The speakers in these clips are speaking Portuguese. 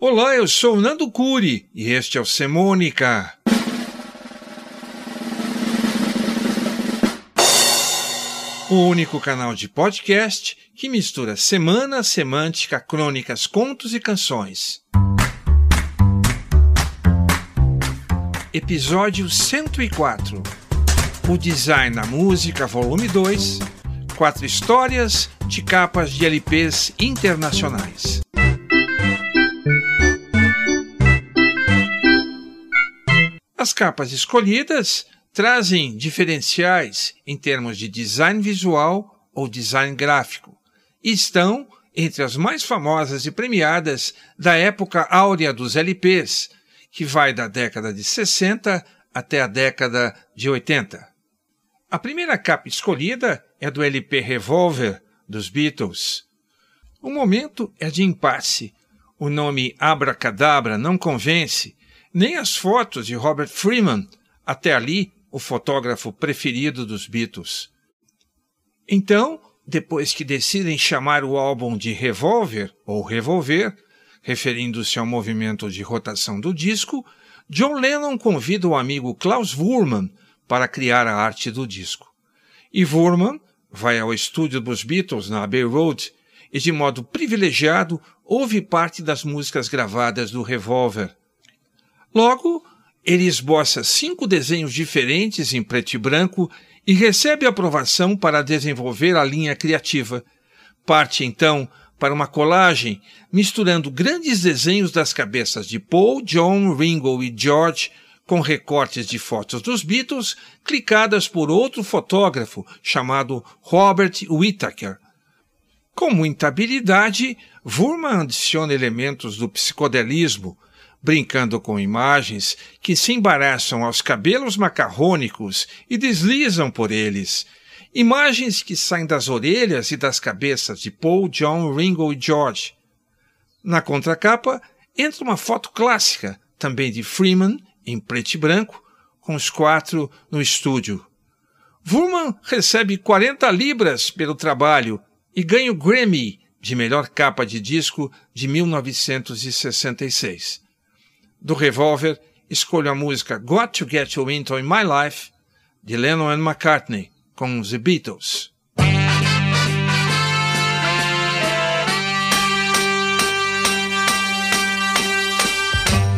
Olá, eu sou Nando Curi e este é o Semônica. O único canal de podcast que mistura semana, semântica, crônicas, contos e canções. Episódio 104 O Design na Música, Volume 2 Quatro histórias de capas de LPs internacionais. As capas escolhidas trazem diferenciais em termos de design visual ou design gráfico e estão entre as mais famosas e premiadas da época áurea dos LPs, que vai da década de 60 até a década de 80. A primeira capa escolhida é do LP Revolver dos Beatles. O momento é de impasse. O nome Abracadabra não convence, nem as fotos de Robert Freeman, até ali o fotógrafo preferido dos Beatles. Então, depois que decidem chamar o álbum de Revolver ou Revolver, referindo-se ao movimento de rotação do disco, John Lennon convida o amigo Klaus Wurman para criar a arte do disco. E Wurman vai ao estúdio dos Beatles na Abbey Road e, de modo privilegiado, ouve parte das músicas gravadas do Revolver. Logo, ele esboça cinco desenhos diferentes em preto e branco e recebe aprovação para desenvolver a linha criativa. Parte então para uma colagem misturando grandes desenhos das cabeças de Paul, John, Ringo e George com recortes de fotos dos Beatles clicadas por outro fotógrafo chamado Robert Whittaker. Com muita habilidade, Wurman adiciona elementos do psicodelismo, brincando com imagens que se embaraçam aos cabelos macarrônicos e deslizam por eles. Imagens que saem das orelhas e das cabeças de Paul, John, Ringo e George. Na contracapa entra uma foto clássica, também de Freeman, em preto e branco, com os quatro no estúdio. Wurman recebe 40 libras pelo trabalho e ganha o Grammy de melhor capa de disco de 1966 do Revolver, escolho a música Got to Get You Into In My Life, de Lennon and McCartney, com The Beatles.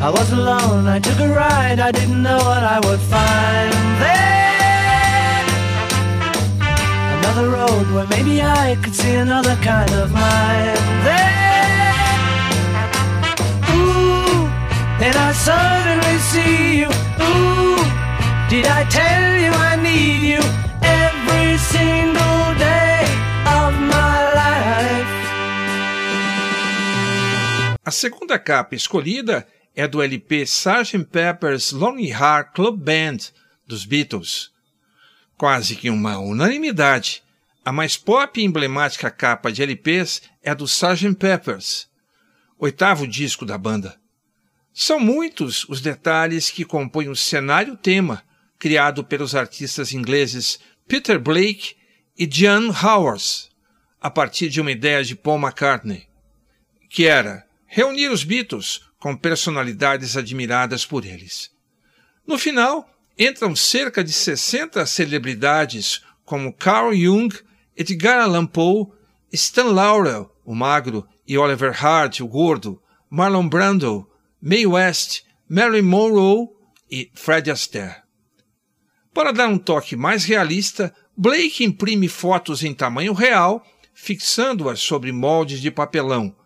I was alone, I took a ride, I didn't know what I would find there. Another road where maybe I could see another kind of mind there. I suddenly see you. Ooh, did I tell you I need you every single day of my life? A segunda capa escolhida é do LP Sgt. Pepper's Lonely Heart Club Band dos Beatles. Quase que uma unanimidade. A mais pop e emblemática capa de LPs é do Sgt. Pepper's, oitavo disco da banda. São muitos os detalhes que compõem o cenário-tema criado pelos artistas ingleses Peter Blake e John Howard, a partir de uma ideia de Paul McCartney, que era reunir os Beatles com personalidades admiradas por eles. No final, entram cerca de 60 celebridades como Carl Jung, Edgar Allan Poe Stan Laurel, o magro, e Oliver Hart, o gordo, Marlon Brando, Mae West, Mary Monroe e Fred Astaire. Para dar um toque mais realista, Blake imprime fotos em tamanho real, fixando-as sobre moldes de papelão.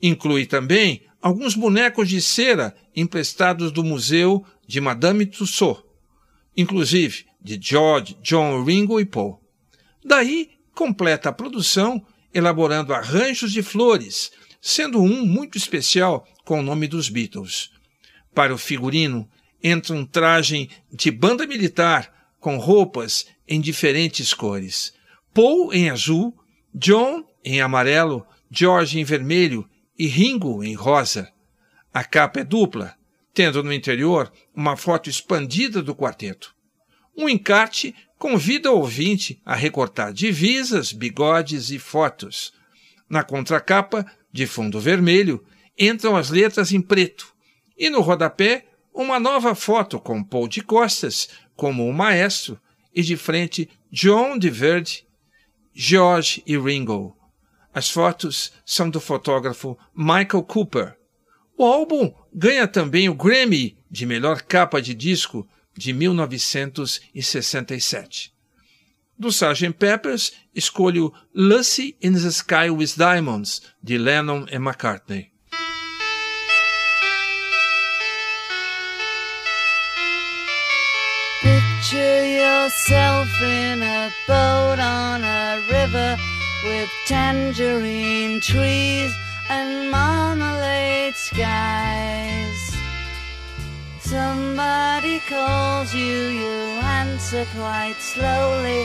Inclui também alguns bonecos de cera emprestados do museu de Madame Tussauds, inclusive de George, John, Ringo e Paul. Daí completa a produção elaborando arranjos de flores, sendo um muito especial com o nome dos Beatles. Para o figurino, entra um traje de banda militar com roupas em diferentes cores. Paul em azul, John em amarelo, George em vermelho e Ringo em rosa. A capa é dupla, tendo no interior uma foto expandida do quarteto. Um encarte convida o ouvinte a recortar divisas, bigodes e fotos. Na contracapa, de fundo vermelho, entram as letras em preto, e no rodapé, uma nova foto com Paul de costas, como o maestro, e de frente John de verde, George e Ringo. As fotos são do fotógrafo Michael Cooper. O álbum ganha também o Grammy de melhor capa de disco de 1967. Do Sgt. Peppers, escolho Lucy in the Sky with Diamonds, de Lennon e McCartney. Picture yourself in a boat on a river with tangerine trees and marmalade skies. Somebody calls you, you answer quite slowly.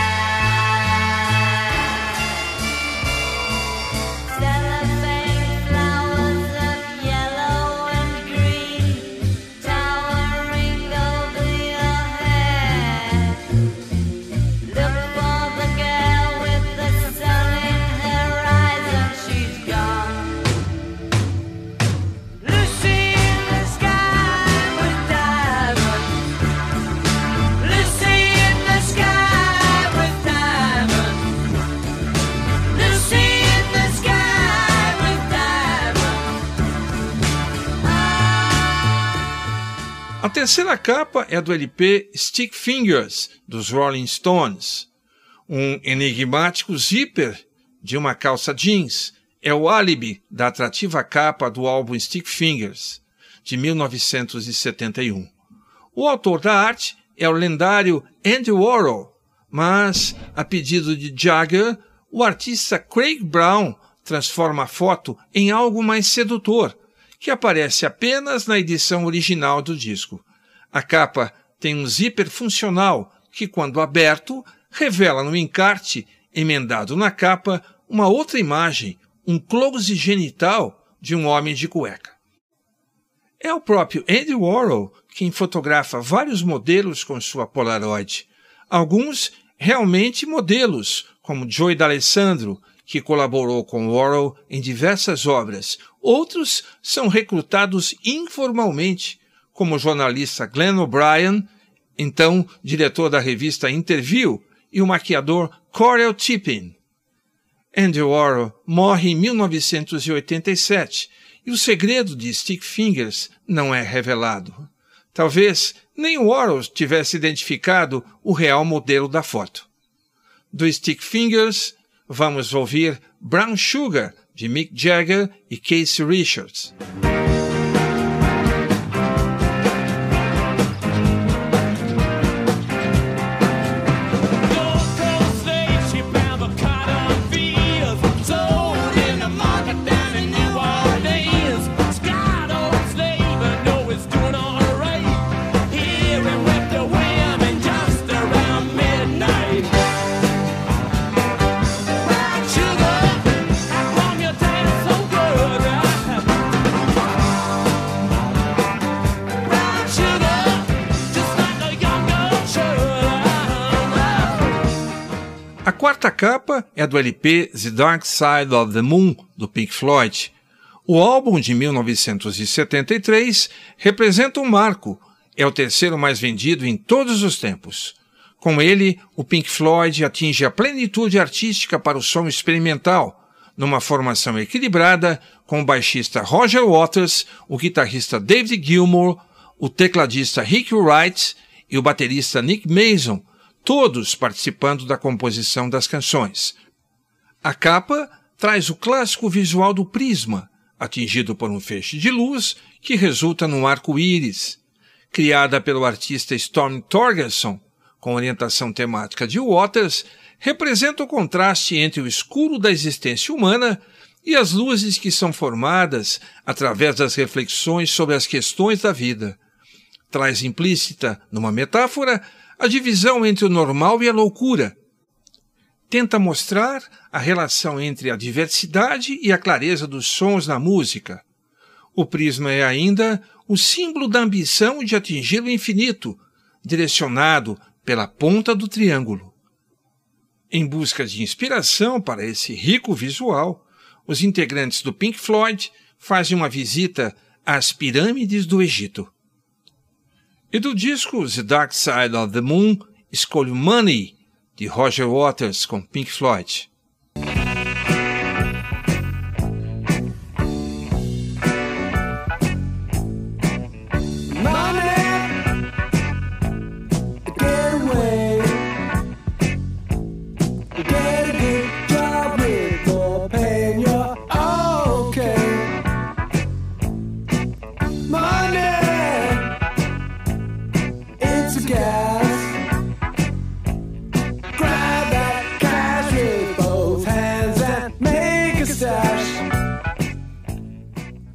Terceira capa é do LP Stick Fingers, dos Rolling Stones. Um enigmático zíper de uma calça jeans é o álibi da atrativa capa do álbum Stick Fingers, de 1971. O autor da arte é o lendário Andy Warhol, mas, a pedido de Jagger, o artista Craig Brown transforma a foto em algo mais sedutor, que aparece apenas na edição original do disco. A capa tem um zíper funcional que, quando aberto, revela no encarte, emendado na capa, uma outra imagem, um close genital de um homem de cueca. É o próprio Andy Warhol quem fotografa vários modelos com sua Polaroid. Alguns realmente modelos, como Joey D'Alessandro, que colaborou com Warhol em diversas obras. Outros são recrutados informalmente, como o jornalista Glenn O'Brien, então diretor da revista Interview, e o maquiador Corel Tippin. Andy Warhol morre em 1987 e o segredo de Stick Fingers não é revelado. Talvez nem Warhol tivesse identificado o real modelo da foto. Do Stick Fingers, vamos ouvir Brown Sugar, de Mick Jagger e Casey Richards. Capa é do LP The Dark Side of the Moon, do Pink Floyd. O álbum de 1973 representa um marco, é o terceiro mais vendido em todos os tempos. Com ele, o Pink Floyd atinge a plenitude artística para o som experimental, numa formação equilibrada com o baixista Roger Waters, o guitarrista David Gilmour, o tecladista Rick Wright e o baterista Nick Mason, todos participando da composição das canções. A capa traz o clássico visual do prisma, atingido por um feixe de luz que resulta num arco-íris. Criada pelo artista Storm Torgerson, com orientação temática de Waters, representa o contraste entre o escuro da existência humana e as luzes que são formadas através das reflexões sobre as questões da vida. Traz implícita, numa metáfora, a divisão entre o normal e a loucura. Tenta mostrar a relação entre a diversidade e a clareza dos sons na música. O prisma é ainda o símbolo da ambição de atingir o infinito, direcionado pela ponta do triângulo. Em busca de inspiração para esse rico visual, os integrantes do Pink Floyd fazem uma visita às pirâmides do Egito. E do disco The Dark Side of the Moon, escolho Money, de Roger Waters com Pink Floyd.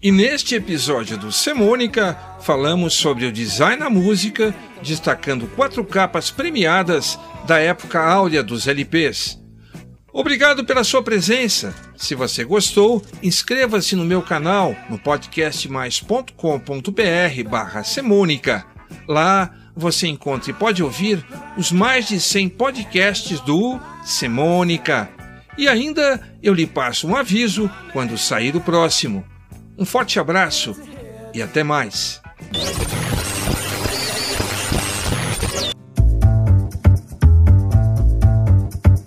E neste episódio do Semônica, falamos sobre o design na música, destacando quatro capas premiadas da época áurea dos LPs. Obrigado pela sua presença. Se você gostou, inscreva-se no meu canal no podcastmais.com.br barra Semônica. Lá você encontra e pode ouvir os mais de 100 podcasts do Semônica. E ainda eu lhe passo um aviso quando sair o próximo. Um forte abraço e até mais.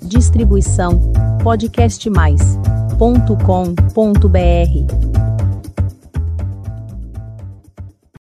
Distribuição podcastmais.com.br